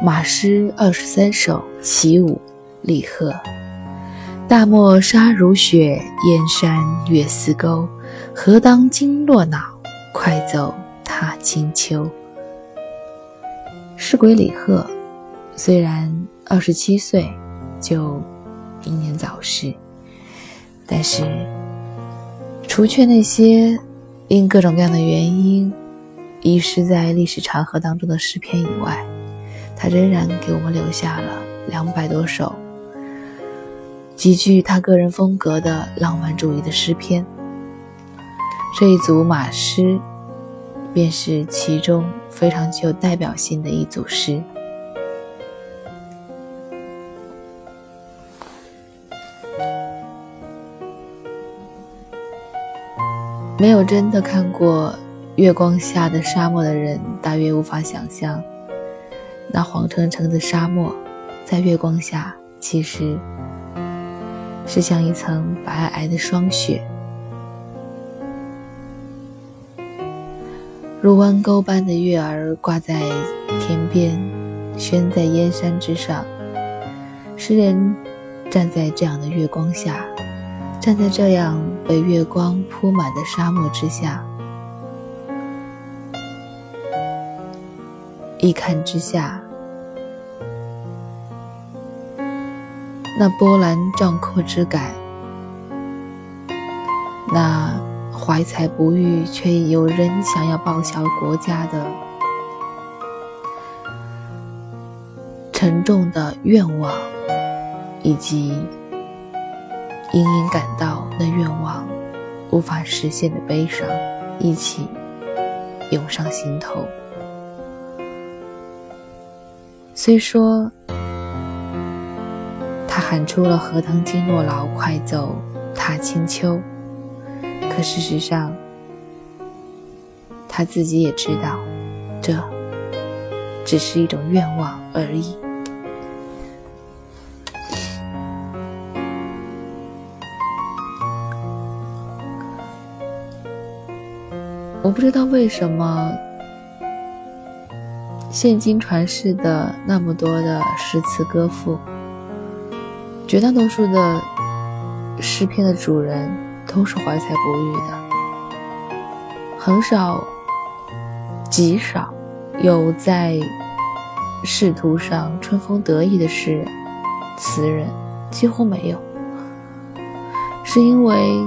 马诗二十三首其五，李贺。大漠沙如雪，燕山月似钩。何当金络脑，快走踏清秋。诗鬼李贺，虽然二十七岁就英年早逝，但是除却那些因各种各样的原因遗失在历史长河当中的诗篇以外，他仍然给我们留下了两百多首。极具他个人风格的浪漫主义的诗篇，这一组马诗，便是其中非常具有代表性的一组诗。没有真的看过月光下的沙漠的人，大约无法想象，那黄澄澄的沙漠，在月光下，其实。是像一层白皑皑的霜雪，如弯钩般的月儿挂在天边，悬在燕山之上。诗人站在这样的月光下，站在这样被月光铺满的沙漠之下，一看之下。那波澜壮阔之感，那怀才不遇却有人想要报效国家的沉重的愿望，以及隐隐感到那愿望无法实现的悲伤，一起涌上心头。虽说他。喊出了“荷塘金落老，快走踏清秋”。可事实上，他自己也知道，这只是一种愿望而已。我不知道为什么，现今传世的那么多的诗词歌赋。绝大多数的诗篇的主人都是怀才不遇的，很少、极少有在仕途上春风得意的诗人、词人，几乎没有。是因为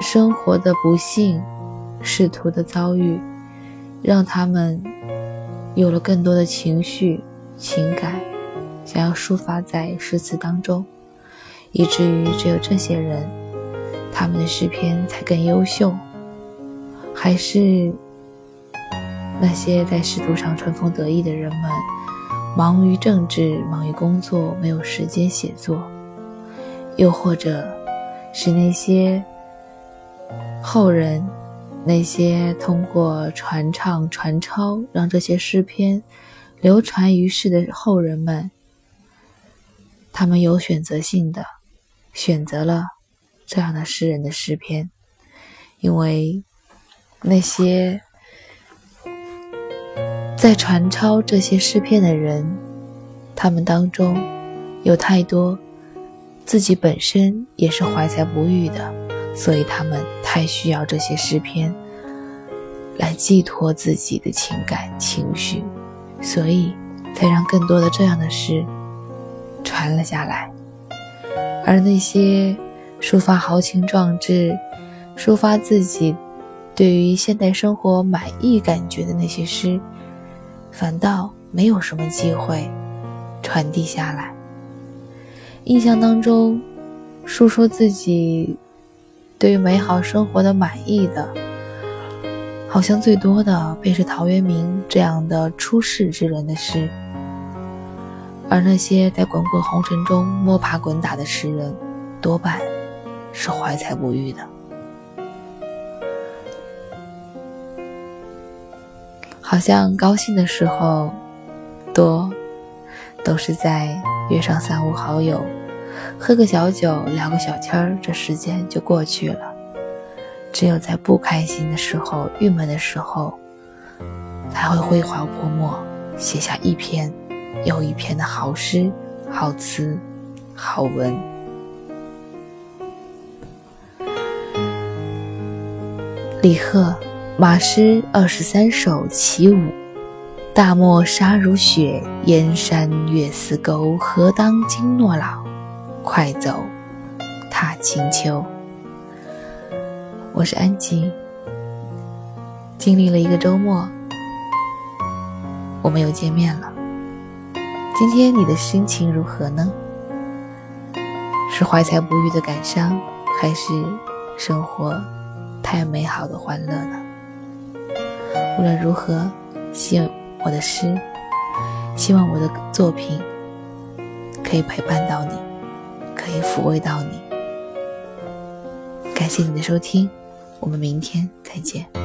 生活的不幸、仕途的遭遇，让他们有了更多的情绪、情感。想要抒发在诗词当中，以至于只有这些人，他们的诗篇才更优秀。还是那些在仕途上春风得意的人们，忙于政治，忙于工作，没有时间写作；又或者是那些后人，那些通过传唱、传抄，让这些诗篇流传于世的后人们。他们有选择性的选择了这样的诗人的诗篇，因为那些在传抄这些诗篇的人，他们当中有太多自己本身也是怀才不遇的，所以他们太需要这些诗篇来寄托自己的情感情绪，所以才让更多的这样的诗。传了下来，而那些抒发豪情壮志、抒发自己对于现代生活满意感觉的那些诗，反倒没有什么机会传递下来。印象当中，述说自己对于美好生活的满意的，好像最多的便是陶渊明这样的出世之人的诗。而那些在滚滚红尘中摸爬滚打的诗人，多半是怀才不遇的。好像高兴的时候，多都是在约上三五好友，喝个小酒，聊个小天儿，这时间就过去了。只有在不开心的时候、郁闷的时候，才会挥毫泼墨，写下一篇。又一篇的好诗、好词、好文。李贺，马诗二十三首其五。大漠沙如雪，燕山月似钩。何当金诺老？快走，踏清秋。我是安吉，经历了一个周末，我们又见面了。今天你的心情如何呢？是怀才不遇的感伤，还是生活太美好的欢乐呢？无论如何，希望我的诗，希望我的作品可以陪伴到你，以抚慰到你。感谢你的收听，我们明天再见。